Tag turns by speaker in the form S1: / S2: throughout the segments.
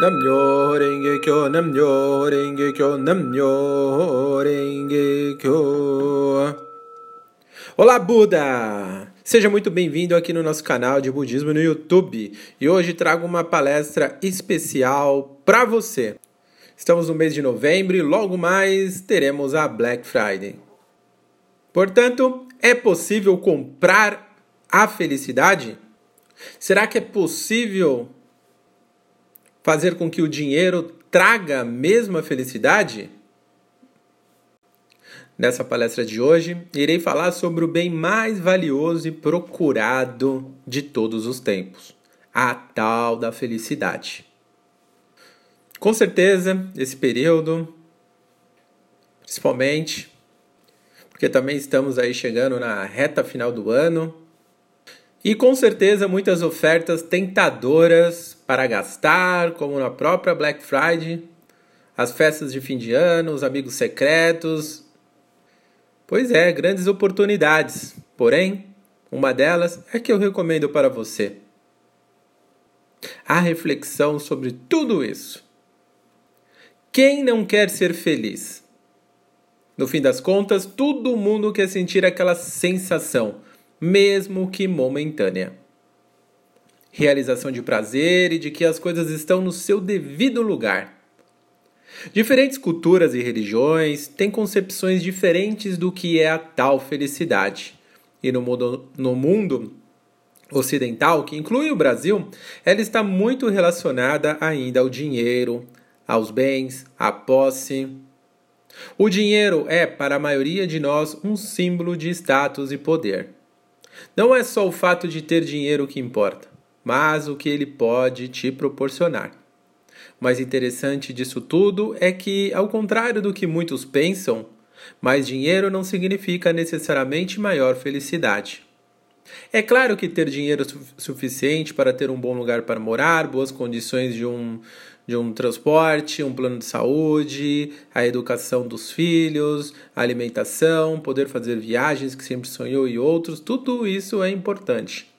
S1: Namyo Renge Kyo, Namyo Renge Kyo, Namyo Renge Kyo. Olá, Buda! Seja muito bem-vindo aqui no nosso canal de budismo no YouTube. E hoje trago uma palestra especial para você. Estamos no mês de novembro e logo mais teremos a Black Friday. Portanto, é possível comprar a felicidade? Será que é possível fazer com que o dinheiro traga a mesma felicidade? Nessa palestra de hoje, irei falar sobre o bem mais valioso e procurado de todos os tempos, a tal da felicidade. Com certeza, esse período, principalmente, porque também estamos aí chegando na reta final do ano, e com certeza muitas ofertas tentadoras para gastar, como na própria Black Friday, as festas de fim de ano, os amigos secretos. Pois é, grandes oportunidades. Porém, uma delas é que eu recomendo para você. A reflexão sobre tudo isso. Quem não quer ser feliz? No fim das contas, todo mundo quer sentir aquela sensação mesmo que momentânea. Realização de prazer e de que as coisas estão no seu devido lugar. Diferentes culturas e religiões têm concepções diferentes do que é a tal felicidade. E no mundo, no mundo ocidental, que inclui o Brasil, ela está muito relacionada ainda ao dinheiro, aos bens, à posse. O dinheiro é, para a maioria de nós, um símbolo de status e poder. Não é só o fato de ter dinheiro que importa, mas o que ele pode te proporcionar. O mais interessante disso tudo é que, ao contrário do que muitos pensam, mais dinheiro não significa necessariamente maior felicidade. É claro que ter dinheiro suficiente para ter um bom lugar para morar, boas condições de um, de um transporte, um plano de saúde, a educação dos filhos, a alimentação, poder fazer viagens que sempre sonhou e outros, tudo isso é importante.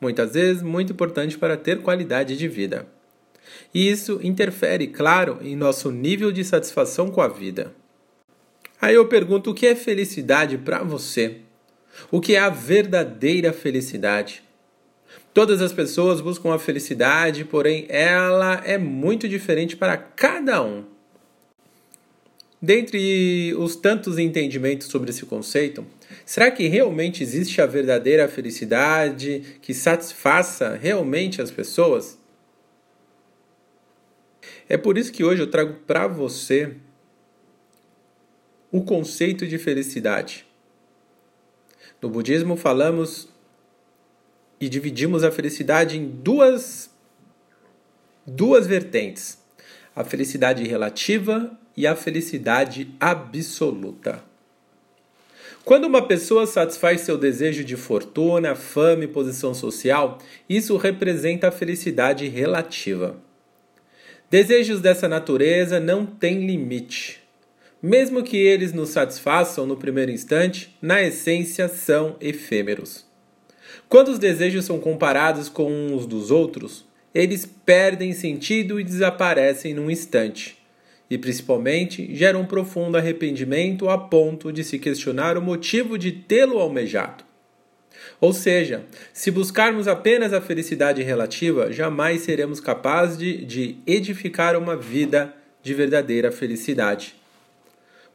S1: Muitas vezes, muito importante para ter qualidade de vida. E isso interfere, claro, em nosso nível de satisfação com a vida. Aí eu pergunto: o que é felicidade para você? O que é a verdadeira felicidade? Todas as pessoas buscam a felicidade, porém ela é muito diferente para cada um. Dentre os tantos entendimentos sobre esse conceito, será que realmente existe a verdadeira felicidade que satisfaça realmente as pessoas? É por isso que hoje eu trago para você o conceito de felicidade. No budismo falamos e dividimos a felicidade em duas, duas vertentes: a felicidade relativa e a felicidade absoluta. Quando uma pessoa satisfaz seu desejo de fortuna, fama e posição social, isso representa a felicidade relativa. Desejos dessa natureza não têm limite. Mesmo que eles nos satisfaçam no primeiro instante, na essência são efêmeros. Quando os desejos são comparados com uns dos outros, eles perdem sentido e desaparecem num instante. E principalmente geram um profundo arrependimento a ponto de se questionar o motivo de tê-lo almejado. Ou seja, se buscarmos apenas a felicidade relativa, jamais seremos capazes de, de edificar uma vida de verdadeira felicidade.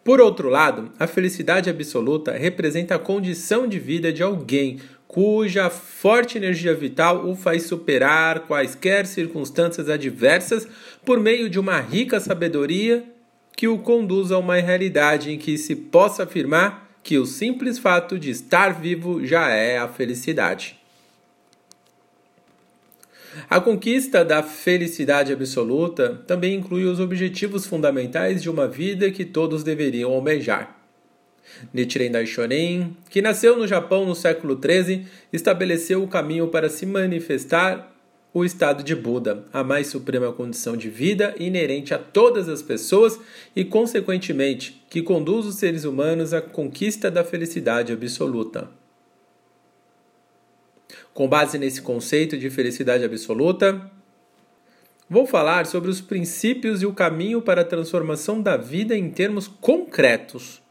S1: Por outro lado, a felicidade absoluta representa a condição de vida de alguém cuja forte energia vital o faz superar quaisquer circunstâncias adversas por meio de uma rica sabedoria que o conduz a uma realidade em que se possa afirmar que o simples fato de estar vivo já é a felicidade. A conquista da felicidade absoluta também inclui os objetivos fundamentais de uma vida que todos deveriam almejar. Nichiren Daishonin, que nasceu no Japão no século XIII, estabeleceu o caminho para se manifestar o estado de Buda, a mais suprema condição de vida inerente a todas as pessoas e, consequentemente, que conduz os seres humanos à conquista da felicidade absoluta. Com base nesse conceito de felicidade absoluta, vou falar sobre os princípios e o caminho para a transformação da vida em termos concretos.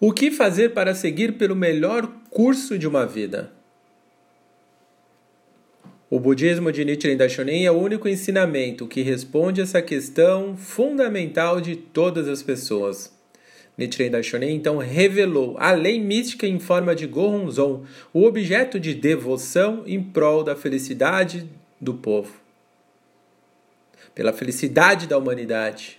S1: O que fazer para seguir pelo melhor curso de uma vida? O budismo de Nichiren Daishonin é o único ensinamento que responde essa questão fundamental de todas as pessoas. Nichiren Daishonin então revelou a lei mística em forma de Gohonzon, o objeto de devoção em prol da felicidade do povo, pela felicidade da humanidade.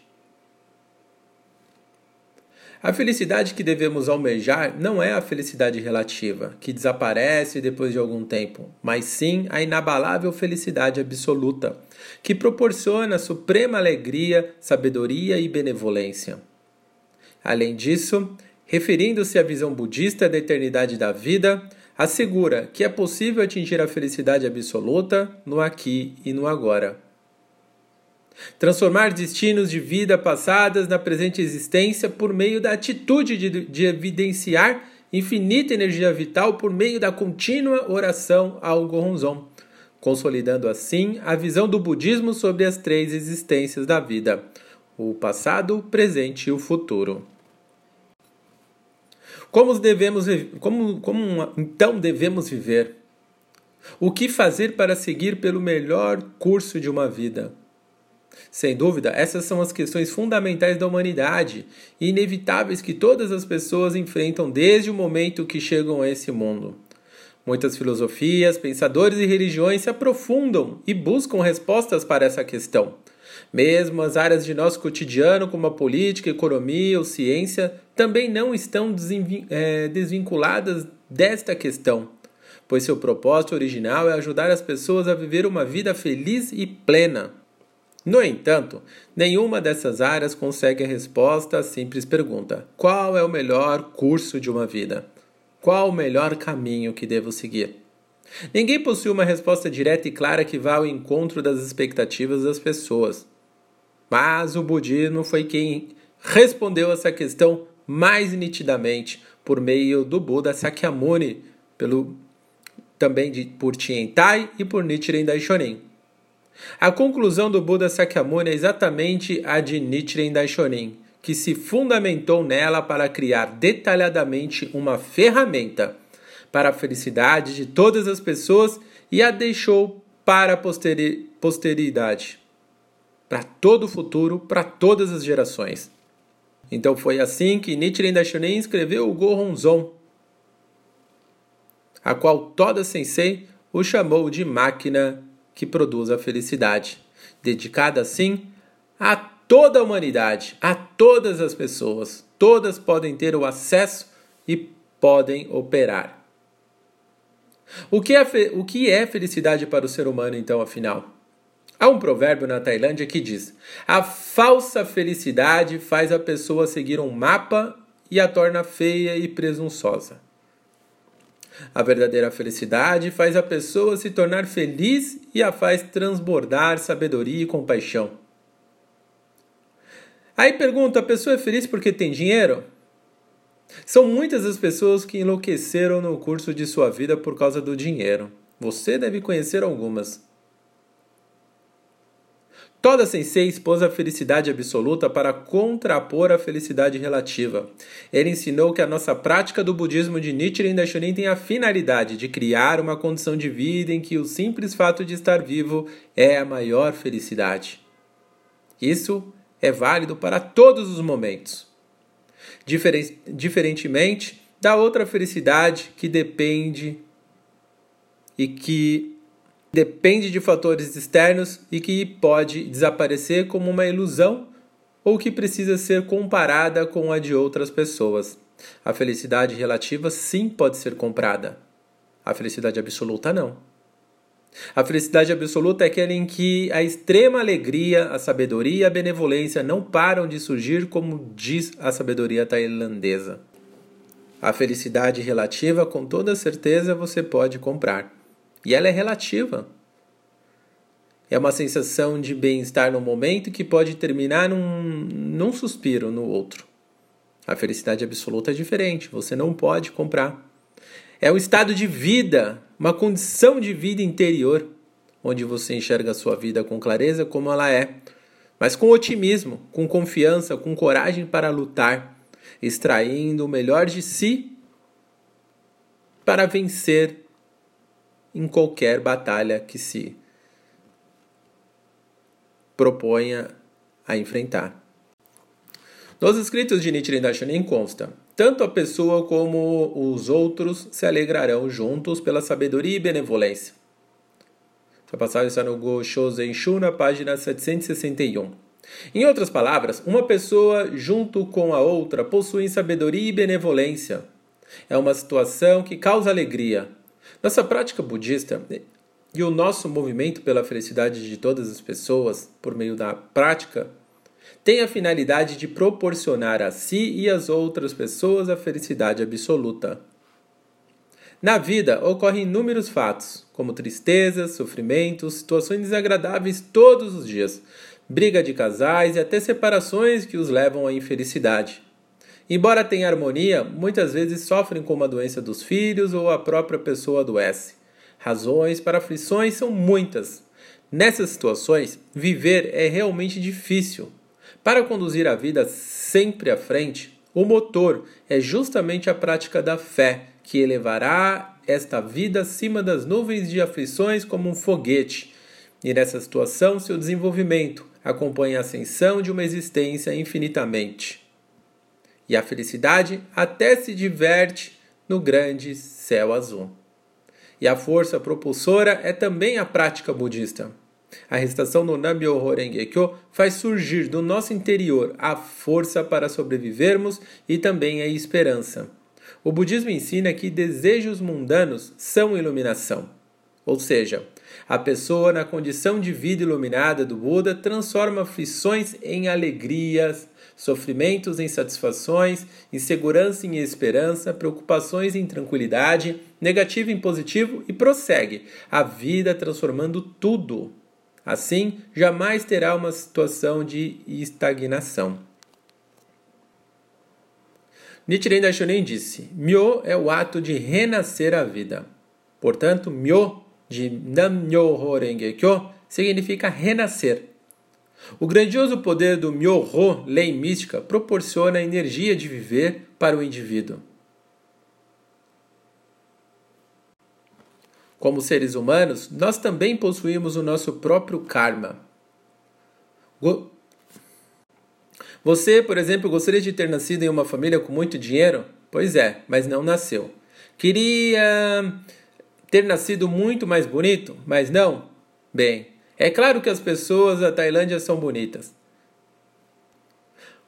S1: A felicidade que devemos almejar não é a felicidade relativa, que desaparece depois de algum tempo, mas sim a inabalável felicidade absoluta, que proporciona suprema alegria, sabedoria e benevolência. Além disso, referindo-se à visão budista da eternidade da vida, assegura que é possível atingir a felicidade absoluta no aqui e no agora. Transformar destinos de vida passadas na presente existência por meio da atitude de, de evidenciar infinita energia vital por meio da contínua oração ao Gohonzon, consolidando assim a visão do budismo sobre as três existências da vida: o passado, o presente e o futuro. Como devemos como, como então devemos viver? O que fazer para seguir pelo melhor curso de uma vida? Sem dúvida, essas são as questões fundamentais da humanidade e inevitáveis que todas as pessoas enfrentam desde o momento que chegam a esse mundo. Muitas filosofias, pensadores e religiões se aprofundam e buscam respostas para essa questão. Mesmo as áreas de nosso cotidiano, como a política, economia ou ciência, também não estão é, desvinculadas desta questão, pois seu propósito original é ajudar as pessoas a viver uma vida feliz e plena. No entanto, nenhuma dessas áreas consegue a resposta à simples pergunta: qual é o melhor curso de uma vida? Qual o melhor caminho que devo seguir? Ninguém possui uma resposta direta e clara que vá ao encontro das expectativas das pessoas. Mas o budismo foi quem respondeu essa questão mais nitidamente por meio do Buda Sakyamuni, pelo também de, por Tiantai e por Nichiren Daishonin. A conclusão do Buda Sakyamuni é exatamente a de Nichiren Daishonin, que se fundamentou nela para criar detalhadamente uma ferramenta para a felicidade de todas as pessoas e a deixou para a posteri posteridade, para todo o futuro, para todas as gerações. Então foi assim que Nichiren Daishonin escreveu o Gohonzon, a qual Toda Sensei o chamou de máquina que produz a felicidade, dedicada assim a toda a humanidade, a todas as pessoas. Todas podem ter o acesso e podem operar. O que, é, o que é felicidade para o ser humano, então, afinal? Há um provérbio na Tailândia que diz: a falsa felicidade faz a pessoa seguir um mapa e a torna feia e presunçosa. A verdadeira felicidade faz a pessoa se tornar feliz e a faz transbordar sabedoria e compaixão. Aí pergunta: a pessoa é feliz porque tem dinheiro? São muitas as pessoas que enlouqueceram no curso de sua vida por causa do dinheiro. Você deve conhecer algumas. Toda Sensei expôs a felicidade absoluta para contrapor a felicidade relativa. Ele ensinou que a nossa prática do budismo de Nichiren Daishonin tem a finalidade de criar uma condição de vida em que o simples fato de estar vivo é a maior felicidade. Isso é válido para todos os momentos. Diferentemente da outra felicidade que depende e que depende de fatores externos e que pode desaparecer como uma ilusão ou que precisa ser comparada com a de outras pessoas. A felicidade relativa sim pode ser comprada. A felicidade absoluta não. A felicidade absoluta é aquela em que a extrema alegria, a sabedoria e a benevolência não param de surgir, como diz a sabedoria tailandesa. A felicidade relativa, com toda certeza, você pode comprar. E ela é relativa. É uma sensação de bem-estar no momento que pode terminar num, num suspiro no outro. A felicidade absoluta é diferente, você não pode comprar. É um estado de vida, uma condição de vida interior. onde você enxerga a sua vida com clareza como ela é, mas com otimismo, com confiança, com coragem para lutar, extraindo o melhor de si para vencer em qualquer batalha que se proponha a enfrentar. Nos escritos de Nichiren Daishonin consta: tanto a pessoa como os outros se alegrarão juntos pela sabedoria e benevolência. Essa passagem está no Go Shozen Shu, na página 761. Em outras palavras, uma pessoa junto com a outra possuem sabedoria e benevolência. É uma situação que causa alegria. Nossa prática budista e o nosso movimento pela felicidade de todas as pessoas, por meio da prática, tem a finalidade de proporcionar a si e às outras pessoas a felicidade absoluta. Na vida ocorrem inúmeros fatos, como tristezas, sofrimentos, situações desagradáveis todos os dias, briga de casais e até separações que os levam à infelicidade. Embora tenha harmonia, muitas vezes sofrem com uma doença dos filhos ou a própria pessoa adoece. Razões para aflições são muitas. Nessas situações, viver é realmente difícil. Para conduzir a vida sempre à frente, o motor é justamente a prática da fé, que elevará esta vida acima das nuvens de aflições como um foguete. E nessa situação, seu desenvolvimento acompanha a ascensão de uma existência infinitamente. E a felicidade até se diverte no grande céu azul. E a força propulsora é também a prática budista. A recitação no Nam-myoho Renge-kyo faz surgir do nosso interior a força para sobrevivermos e também a esperança. O budismo ensina que desejos mundanos são iluminação. Ou seja, a pessoa na condição de vida iluminada do Buda transforma aflições em alegrias, sofrimentos em satisfações, insegurança em esperança, preocupações em tranquilidade, negativo em positivo e prossegue a vida transformando tudo. Assim, jamais terá uma situação de estagnação. Nichiren Daishonin disse: Myo é o ato de renascer a vida. Portanto, Myo de Nam-myoho Renge-kyo significa renascer. O grandioso poder do Myoho, lei mística, proporciona a energia de viver para o indivíduo. Como seres humanos, nós também possuímos o nosso próprio karma. Você, por exemplo, gostaria de ter nascido em uma família com muito dinheiro? Pois é, mas não nasceu. Queria ter nascido muito mais bonito, mas não? Bem, é claro que as pessoas da Tailândia são bonitas.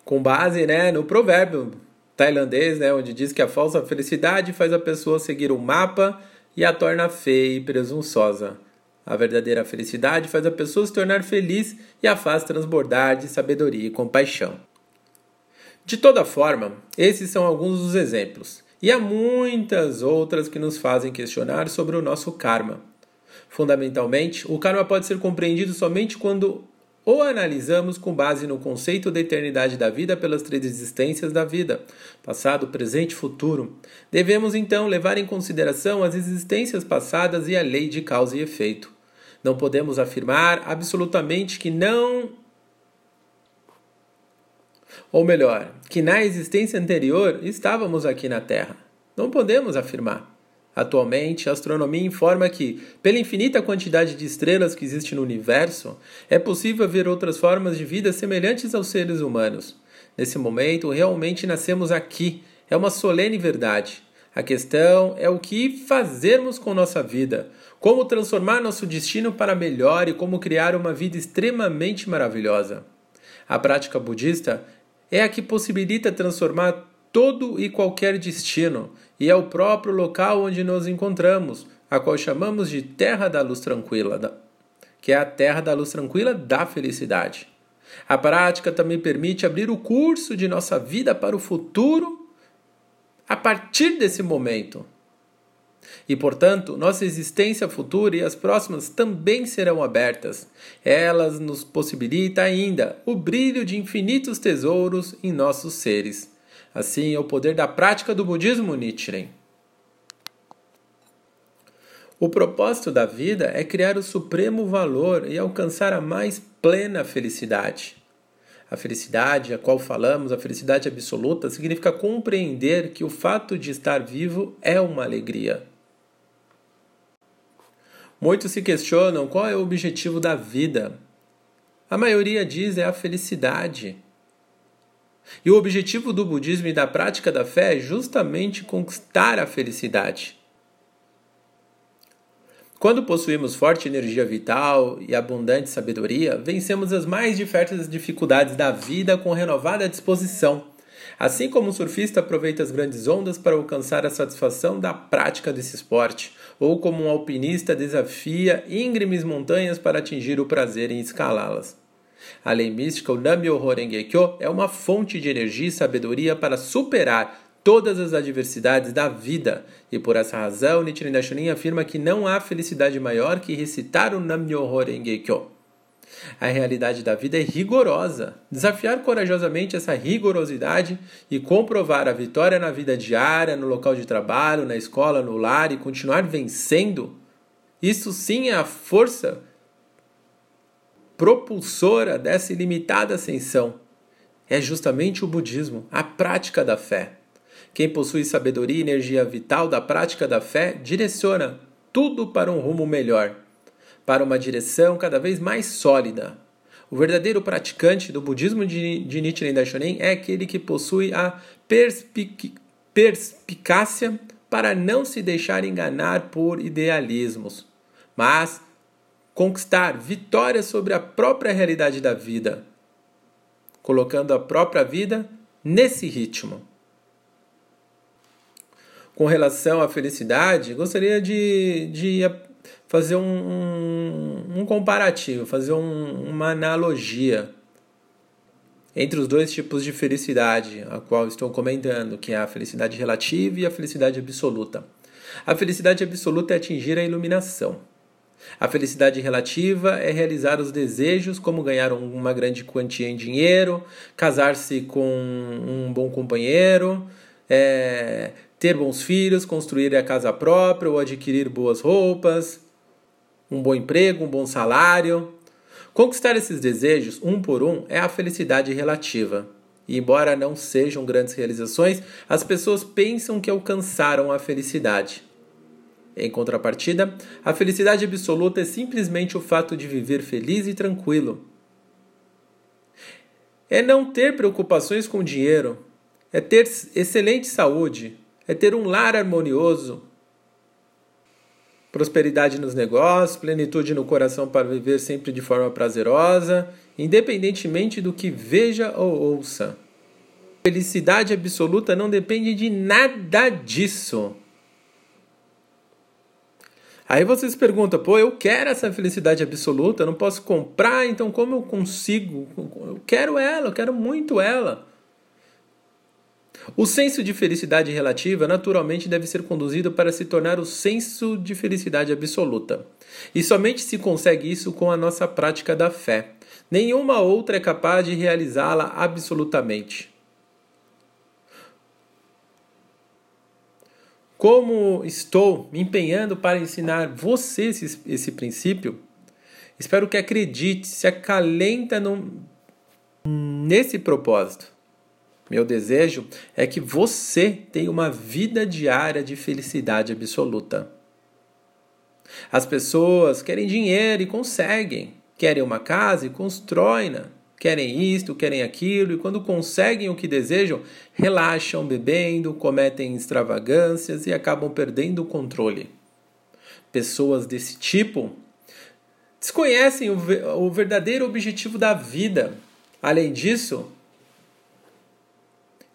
S1: Com base né, no provérbio tailandês, né, onde diz que a falsa felicidade faz a pessoa seguir um mapa e a torna feia e presunçosa. A verdadeira felicidade faz a pessoa se tornar feliz e a faz transbordar de sabedoria e compaixão. De toda forma, esses são alguns dos exemplos, e há muitas outras que nos fazem questionar sobre o nosso karma. Fundamentalmente, o karma pode ser compreendido somente quando o analisamos com base no conceito da eternidade da vida pelas três existências da vida, passado, presente e futuro. Devemos então levar em consideração as existências passadas e a lei de causa e efeito. Não podemos afirmar absolutamente que não. Ou melhor, que na existência anterior estávamos aqui na Terra. Não podemos afirmar. Atualmente, a astronomia informa que, pela infinita quantidade de estrelas que existe no universo, é possível ver outras formas de vida semelhantes aos seres humanos. Nesse momento, realmente nascemos aqui. É uma solene verdade. A questão é o que fazermos com nossa vida, como transformar nosso destino para melhor e como criar uma vida extremamente maravilhosa. A prática budista é a que possibilita transformar todo e qualquer destino, e é o próprio local onde nos encontramos, a qual chamamos de Terra da Luz Tranquila, que é a Terra da Luz Tranquila da Felicidade. A prática também permite abrir o curso de nossa vida para o futuro a partir desse momento. E, portanto, nossa existência futura e as próximas também serão abertas. Elas nos possibilitam ainda o brilho de infinitos tesouros em nossos seres. Assim é o poder da prática do budismo Nichiren. O propósito da vida é criar o supremo valor e alcançar a mais plena felicidade. A felicidade a qual falamos, a felicidade absoluta, significa compreender que o fato de estar vivo é uma alegria. Muitos se questionam qual é o objetivo da vida. A maioria diz é a felicidade. E o objetivo do budismo e da prática da fé é justamente conquistar a felicidade. Quando possuímos forte energia vital e abundante sabedoria, vencemos as mais diversas dificuldades da vida com renovada disposição. Assim como o surfista aproveita as grandes ondas para alcançar a satisfação da prática desse esporte, ou como um alpinista desafia íngremes montanhas para atingir o prazer em escalá-las. A lei mística, o Nam-myoho Renge-kyo, é uma fonte de energia e sabedoria para superar todas as adversidades da vida. E por essa razão, Nichiren Daishonin afirma que não há felicidade maior que recitar o Nam-myoho Renge-kyo. A realidade da vida é rigorosa. Desafiar corajosamente essa rigorosidade e comprovar a vitória na vida diária, no local de trabalho, na escola, no lar e continuar vencendo, isso sim é a força propulsora dessa ilimitada ascensão. É justamente o budismo, a prática da fé. Quem possui sabedoria e energia vital da prática da fé direciona tudo para um rumo melhor, para uma direção cada vez mais sólida. O verdadeiro praticante do budismo de, Nichiren Daishonin é aquele que possui a perspic perspicácia para não se deixar enganar por idealismos, mas conquistar vitória sobre a própria realidade da vida, colocando a própria vida nesse ritmo com relação à felicidade, gostaria de, de fazer um, um, um comparativo, fazer um, uma analogia entre os dois tipos de felicidade, a qual estou comentando, que é a felicidade relativa e a felicidade absoluta. A felicidade absoluta é atingir a iluminação. A felicidade relativa é realizar os desejos, como ganhar uma grande quantia em dinheiro, casar-se com um bom companheiro, é, ter bons filhos, construir a casa própria ou adquirir boas roupas, um bom emprego, um bom salário. Conquistar esses desejos, um por um, é a felicidade relativa. E embora não sejam grandes realizações, as pessoas pensam que alcançaram a felicidade. Em contrapartida, a felicidade absoluta é simplesmente o fato de viver feliz e tranquilo. É não ter preocupações com dinheiro, é ter excelente saúde, é ter um lar harmonioso, prosperidade nos negócios, plenitude no coração para viver sempre de forma prazerosa, independentemente do que veja ou ouça. Felicidade absoluta não depende de nada disso. Aí vocês perguntam, pô, eu quero essa felicidade absoluta, eu não posso comprar, então como eu consigo? Eu quero ela, eu quero muito ela. O senso de felicidade relativa naturalmente deve ser conduzido para se tornar o senso de felicidade absoluta. E somente se consegue isso com a nossa prática da fé. Nenhuma outra é capaz de realizá-la absolutamente. Como estou me empenhando para ensinar você esse, esse princípio, espero que acredite, se acalenta nesse propósito. Meu desejo é que você tenha uma vida diária de felicidade absoluta. As pessoas querem dinheiro e conseguem. Querem uma casa e constroem-na. Querem isto, querem aquilo, e quando conseguem o que desejam, relaxam bebendo, cometem extravagâncias e acabam perdendo o controle. Pessoas desse tipo desconhecem o verdadeiro objetivo da vida. Além disso,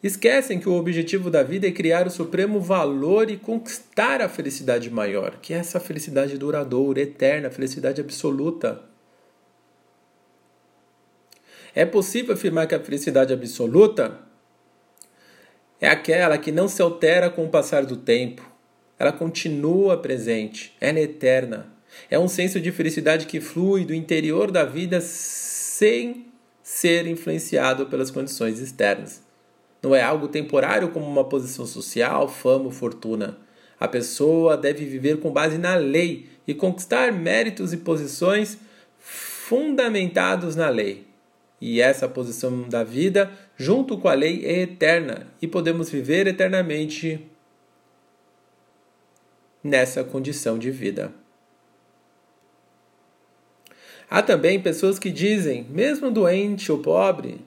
S1: Esquecem que o objetivo da vida é criar o supremo valor e conquistar a felicidade maior, que é essa felicidade duradoura, eterna, felicidade absoluta. É possível afirmar que a felicidade absoluta é aquela que não se altera com o passar do tempo. Ela continua presente, é eterna. É um senso de felicidade que flui do interior da vida sem ser influenciado pelas condições externas. Não é algo temporário como uma posição social, fama ou fortuna. A pessoa deve viver com base na lei e conquistar méritos e posições fundamentados na lei. E essa posição da vida, junto com a lei, é eterna e podemos viver eternamente nessa condição de vida. Há também pessoas que dizem, mesmo doente ou pobre,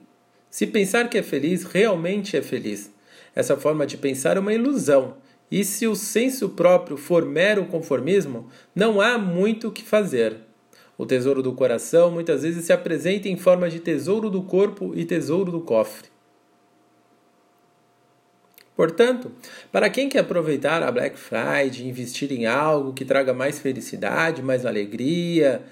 S1: se pensar que é feliz, realmente é feliz. Essa forma de pensar é uma ilusão. E se o senso próprio for mero conformismo, não há muito o que fazer. O tesouro do coração muitas vezes se apresenta em forma de tesouro do corpo e tesouro do cofre. Portanto, para quem quer aproveitar a Black Friday investir em algo que traga mais felicidade, mais alegria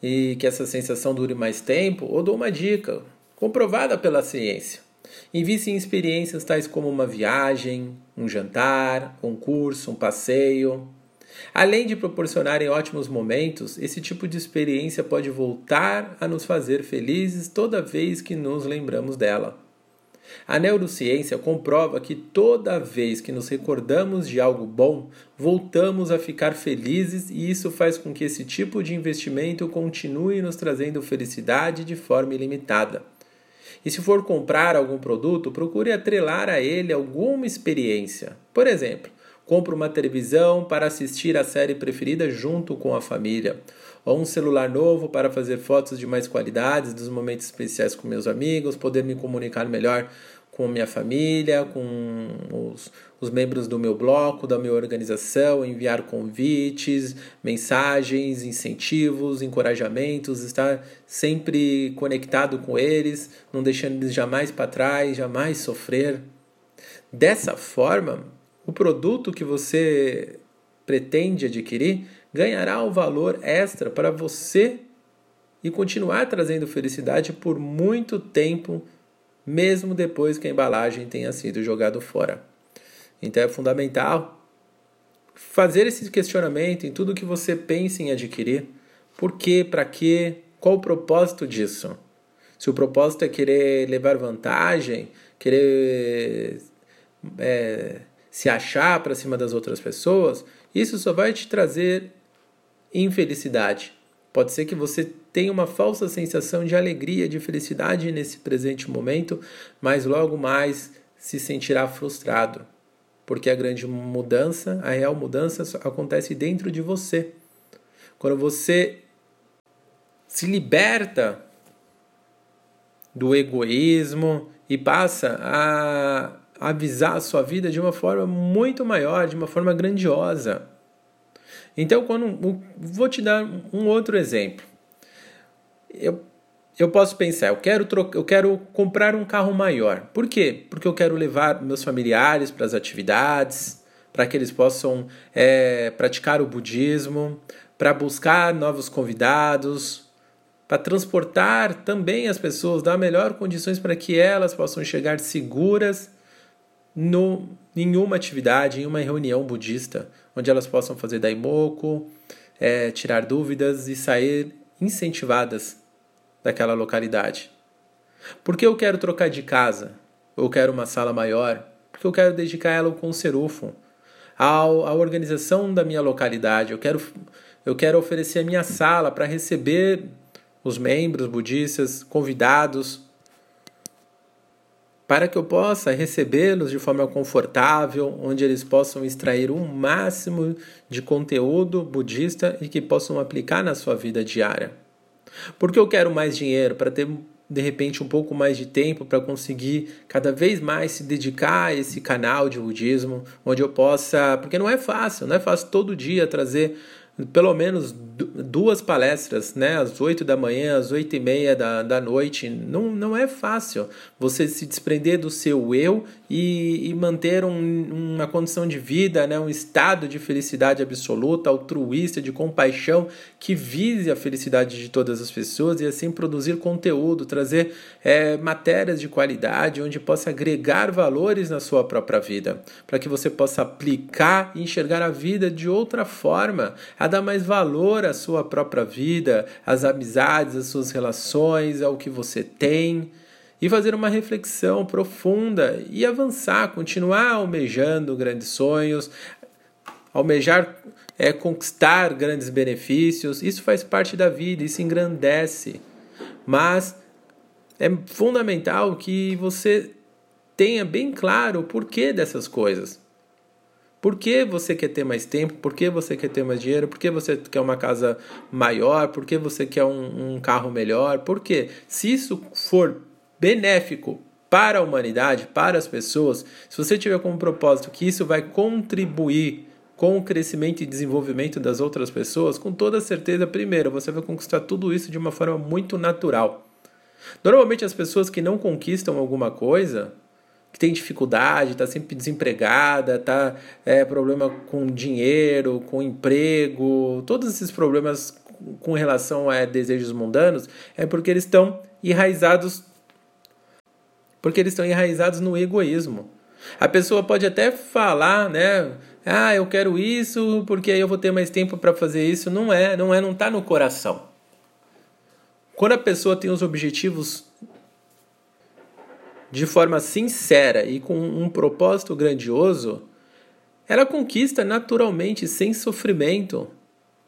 S1: e que essa sensação dure mais tempo, eu dou uma dica, comprovada pela ciência. Invista em experiências tais como uma viagem, um jantar, um curso, um passeio. Além de proporcionarem ótimos momentos, esse tipo de experiência pode voltar a nos fazer felizes toda vez que nos lembramos dela. A neurociência comprova que toda vez que nos recordamos de algo bom, voltamos a ficar felizes e isso faz com que esse tipo de investimento continue nos trazendo felicidade de forma ilimitada. E se for comprar algum produto, procure atrelar a ele alguma experiência. Por exemplo, compre uma televisão para assistir a série preferida junto com a família ou um celular novo para fazer fotos de mais qualidades dos momentos especiais com meus amigos, poder me comunicar melhor com minha família, com os, os membros do meu bloco, da minha organização, enviar convites, mensagens, incentivos, encorajamentos, estar sempre conectado com eles, não deixando eles jamais para trás, jamais sofrer. Dessa forma, o produto que você pretende adquirir ganhará o valor extra para você e continuar trazendo felicidade por muito tempo, mesmo depois que a embalagem tenha sido jogada fora. Então é fundamental fazer esse questionamento em tudo que você pensa em adquirir. Por quê? Para quê? Qual o propósito disso? Se o propósito é querer levar vantagem, querer é, se achar para cima das outras pessoas, isso só vai te trazer infelicidade. Pode ser que você tenha uma falsa sensação de alegria, de felicidade nesse presente momento, mas logo mais se sentirá frustrado, porque a grande mudança, a real mudança acontece dentro de você. Quando você se liberta do egoísmo e passa a avisar a sua vida de uma forma muito maior, de uma forma grandiosa. Então, quando vou te dar um outro exemplo. Eu, eu posso pensar, eu quero, trocar, eu quero comprar um carro maior. Por quê? Porque eu quero levar meus familiares para as atividades, para que eles possam é, praticar o budismo, para buscar novos convidados, para transportar também as pessoas, dar melhor condições para que elas possam chegar seguras no, em atividade, em uma reunião budista, onde elas possam fazer daimoku, é, tirar dúvidas e sair incentivadas daquela localidade. Por que eu quero trocar de casa? Eu quero uma sala maior? Porque eu quero dedicar ela ao conserufo, ao, à organização da minha localidade. Eu quero, eu quero oferecer a minha sala para receber os membros budistas, convidados, para que eu possa recebê-los de forma confortável, onde eles possam extrair o um máximo de conteúdo budista e que possam aplicar na sua vida diária. Porque eu quero mais dinheiro para ter de repente um pouco mais de tempo para conseguir cada vez mais se dedicar a esse canal de budismo, onde eu possa, porque não é fácil, não é fácil todo dia trazer pelo menos duas palestras, né, às 8 da manhã, às 8 e meia da, da noite. Não, não é fácil você se desprender do seu eu e, e manter um, uma condição de vida, né, um estado de felicidade absoluta, altruísta, de compaixão, que vise a felicidade de todas as pessoas e assim produzir conteúdo, trazer é, matérias de qualidade, onde possa agregar valores na sua própria vida, para que você possa aplicar e enxergar a vida de outra forma, a dar mais valor à sua própria vida, às amizades, às suas relações, ao que você tem e fazer uma reflexão profunda e avançar, continuar almejando grandes sonhos, almejar é, conquistar grandes benefícios. Isso faz parte da vida, isso engrandece. Mas é fundamental que você tenha bem claro o porquê dessas coisas. Por que você quer ter mais tempo? Por que você quer ter mais dinheiro? Por que você quer uma casa maior? Por que você quer um, um carro melhor? Por quê? Se isso for benéfico para a humanidade, para as pessoas, se você tiver como propósito que isso vai contribuir com o crescimento e desenvolvimento das outras pessoas, com toda certeza, primeiro, você vai conquistar tudo isso de uma forma muito natural. Normalmente, as pessoas que não conquistam alguma coisa, que tem dificuldade, está sempre desempregada, tá é, problema com dinheiro, com emprego, todos esses problemas com relação a desejos mundanos, é porque eles estão enraizados porque eles estão enraizados no egoísmo. A pessoa pode até falar, né? Ah, eu quero isso porque aí eu vou ter mais tempo para fazer isso. Não é, não é, não está no coração. Quando a pessoa tem os objetivos de forma sincera e com um propósito grandioso, ela conquista naturalmente, sem sofrimento.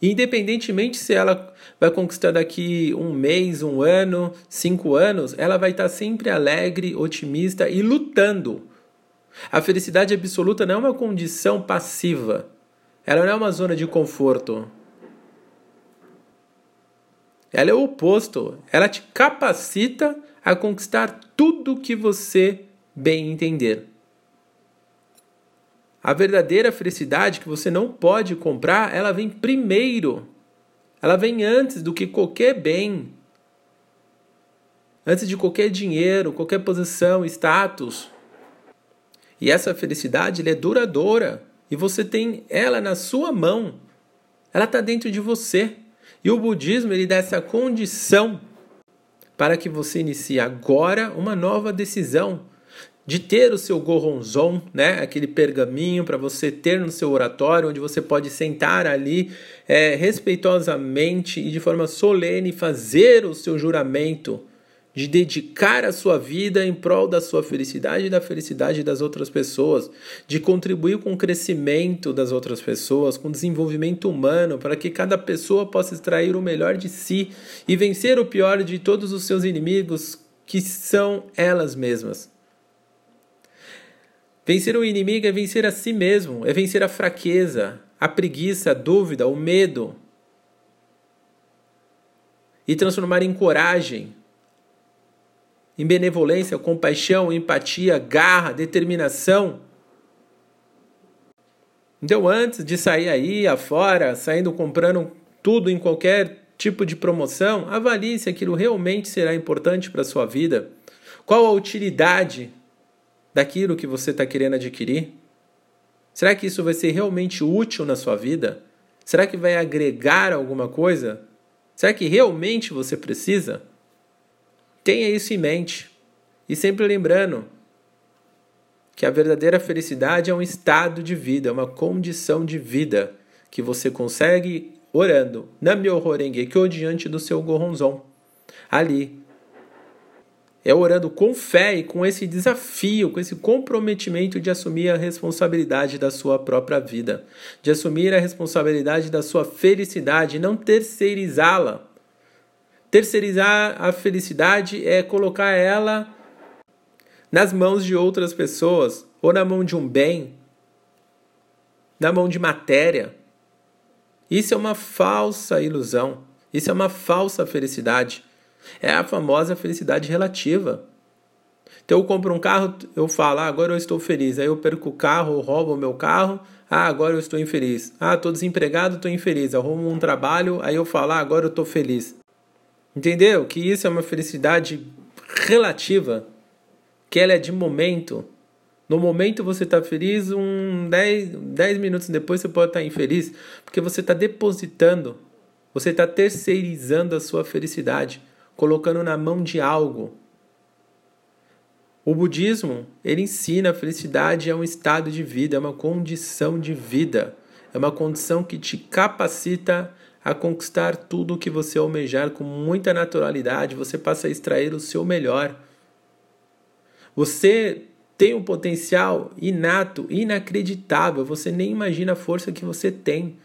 S1: Independentemente se ela vai conquistar daqui um mês, um ano, cinco anos, ela vai estar sempre alegre, otimista e lutando. A felicidade absoluta não é uma condição passiva. Ela não é uma zona de conforto. Ela é o oposto. Ela te capacita a conquistar tudo que você bem entender. A verdadeira felicidade que você não pode comprar, ela vem primeiro. Ela vem antes do que qualquer bem. Antes de qualquer dinheiro, qualquer posição, status. E essa felicidade é duradoura. E você tem ela na sua mão. Ela está dentro de você. E o budismo ele dá essa condição para que você inicie agora uma nova decisão de ter o seu goronzon, né, aquele pergaminho para você ter no seu oratório, onde você pode sentar ali é, respeitosamente e de forma solene fazer o seu juramento de dedicar a sua vida em prol da sua felicidade e da felicidade das outras pessoas, de contribuir com o crescimento das outras pessoas, com o desenvolvimento humano, para que cada pessoa possa extrair o melhor de si e vencer o pior de todos os seus inimigos, que são elas mesmas. Vencer o inimigo é vencer a si mesmo, é vencer a fraqueza, a preguiça, a dúvida, o medo. E transformar em coragem, em benevolência, compaixão, empatia, garra, determinação. Então, antes de sair aí afora, saindo comprando tudo em qualquer tipo de promoção, avalie se aquilo realmente será importante para a sua vida. Qual a utilidade daquilo que você está querendo adquirir? Será que isso vai ser realmente útil na sua vida? Será que vai agregar alguma coisa? Será que realmente você precisa? Tenha isso em mente. E sempre lembrando que a verdadeira felicidade é um estado de vida, é uma condição de vida que você consegue orando na Myoho que diante do seu Goronzon. Ali, é orando com fé e com esse desafio, com esse comprometimento de assumir a responsabilidade da sua própria vida, de assumir a responsabilidade da sua felicidade, não terceirizá-la. Terceirizar a felicidade é colocar ela nas mãos de outras pessoas, ou na mão de um bem, na mão de matéria. Isso é uma falsa ilusão, isso é uma falsa felicidade. É a famosa felicidade relativa. Então eu compro um carro, eu falo, ah, agora eu estou feliz. Aí eu perco o carro, roubo o meu carro, ah, agora eu estou infeliz. Ah, estou desempregado, estou infeliz. Arrumo um trabalho, aí eu falo, ah, agora eu estou feliz. Entendeu? Que isso é uma felicidade relativa, que ela é de momento. No momento você está feliz, um 10, minutos depois você pode estar tá infeliz, porque você está depositando, você está terceirizando a sua felicidade colocando na mão de algo. O budismo, ele ensina a felicidade é um estado de vida, é uma condição de vida, é uma condição que te capacita a conquistar tudo o que você almejar com muita naturalidade, você passa a extrair o seu melhor. Você tem um potencial inato, inacreditável. Você nem imagina a força que você tem.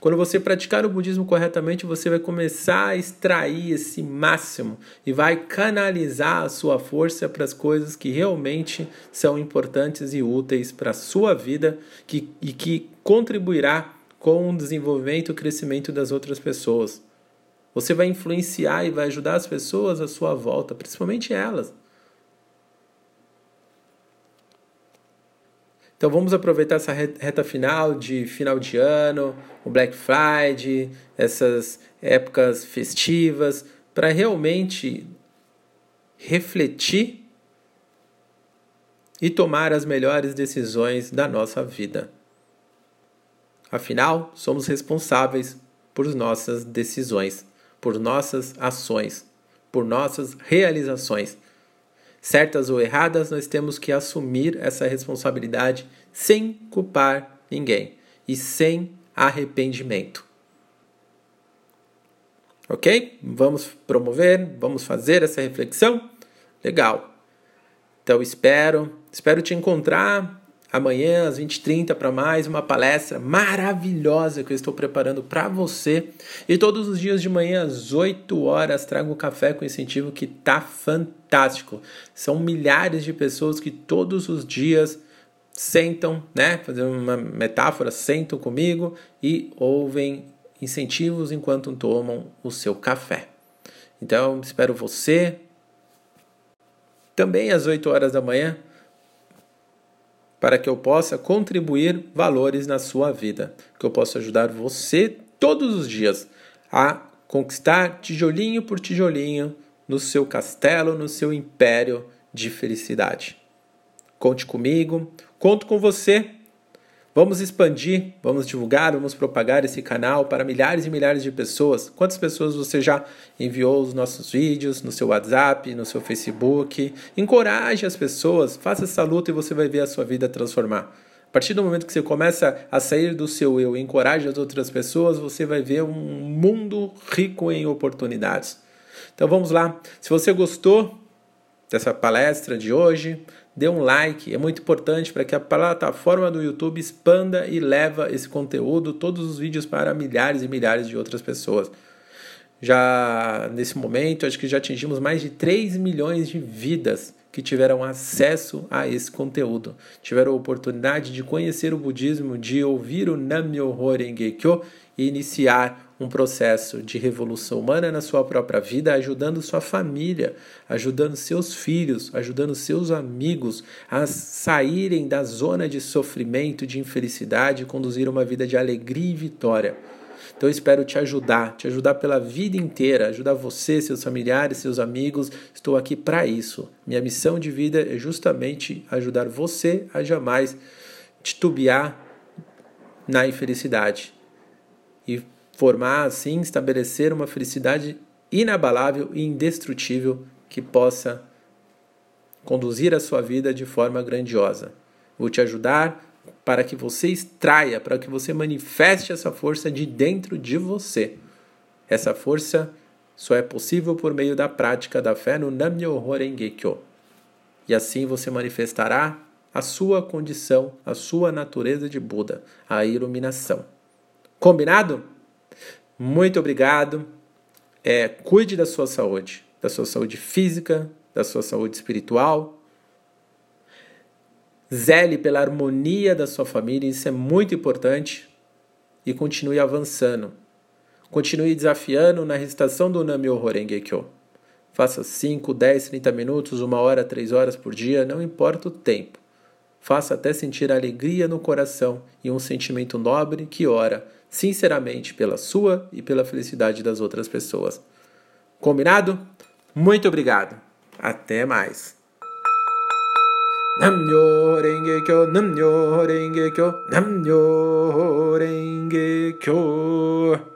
S1: Quando você praticar o budismo corretamente, você vai começar a extrair esse máximo e vai canalizar a sua força para as coisas que realmente são importantes e úteis para a sua vida que, e que contribuirá com o desenvolvimento e o crescimento das outras pessoas. Você vai influenciar e vai ajudar as pessoas à sua volta, principalmente elas. Então vamos aproveitar essa reta final de final de ano, o Black Friday, essas épocas festivas, para realmente refletir e tomar as melhores decisões da nossa vida. Afinal, somos responsáveis por nossas decisões, por nossas ações, por nossas realizações certas ou erradas, nós temos que assumir essa responsabilidade sem culpar ninguém e sem arrependimento. Ok? Vamos promover, vamos fazer essa reflexão? Legal. Então espero, espero te encontrar amanhã às 20h30 para mais uma palestra maravilhosa que eu estou preparando para você. E todos os dias de manhã às 8 horas trago um café com incentivo que tá fantástico. São milhares de pessoas que todos os dias sentam, né, fazendo uma metáfora, sentam comigo e ouvem incentivos enquanto tomam o seu café. Então, espero você também às 8 horas da manhã para que eu possa contribuir valores na sua vida, que eu possa ajudar você todos os dias a conquistar tijolinho por tijolinho no seu castelo, no seu império de felicidade. Conte comigo, conto com você Vamos expandir, vamos divulgar, vamos propagar esse canal para milhares e milhares de pessoas. Quantas pessoas você já enviou os nossos vídeos no seu WhatsApp, no seu Facebook? Encoraje as pessoas, faça essa luta e você vai ver a sua vida transformar. A partir do momento que você começa a sair do seu eu e encoraja as outras pessoas, você vai ver um mundo rico em oportunidades. Então vamos lá. Se você gostou dessa palestra de hoje, dê um like, é muito importante para que a plataforma do YouTube expanda e leva esse conteúdo, todos os vídeos para milhares e milhares de outras pessoas. Já nesse momento, acho que já atingimos mais de 3 milhões de vidas que tiveram acesso a esse conteúdo, tiveram a oportunidade de conhecer o budismo, de ouvir o Nam-myoho Renge Kyo e iniciar um processo de revolução humana na sua própria vida, ajudando sua família, ajudando seus filhos, ajudando seus amigos a saírem da zona de sofrimento, de infelicidade e conduzir uma vida de alegria e vitória. Então eu espero te ajudar, te ajudar pela vida inteira, ajudar você, seus familiares, seus amigos. Estou aqui para isso. Minha missão de vida é justamente ajudar você a jamais titubear na infelicidade e formar assim, estabelecer uma felicidade inabalável e indestrutível que possa conduzir a sua vida de forma grandiosa. Vou te ajudar para que você extraia, para que você manifeste essa força de dentro de você. Essa força só é possível por meio da prática da fé no Nam-myoho Renge Kyo. E assim você manifestará a sua condição, a sua natureza de Buda, a iluminação. Combinado? Muito obrigado. É, cuide da sua saúde, da sua saúde física, da sua saúde espiritual. Zele pela harmonia da sua família, isso é muito importante. E continue avançando. Continue desafiando na recitação do Nam-myoho Renge Kyo. Faça 5, 10, 30 minutos, uma hora, três horas por dia, não importa o tempo. Faça até sentir alegria no coração e um sentimento nobre que ora sinceramente pela sua e pela felicidade das outras pessoas. Combinado? Muito obrigado. Até mais. Namyo Renge Kyo, Namyo Renge Kyo, Namyo Renge Kyo.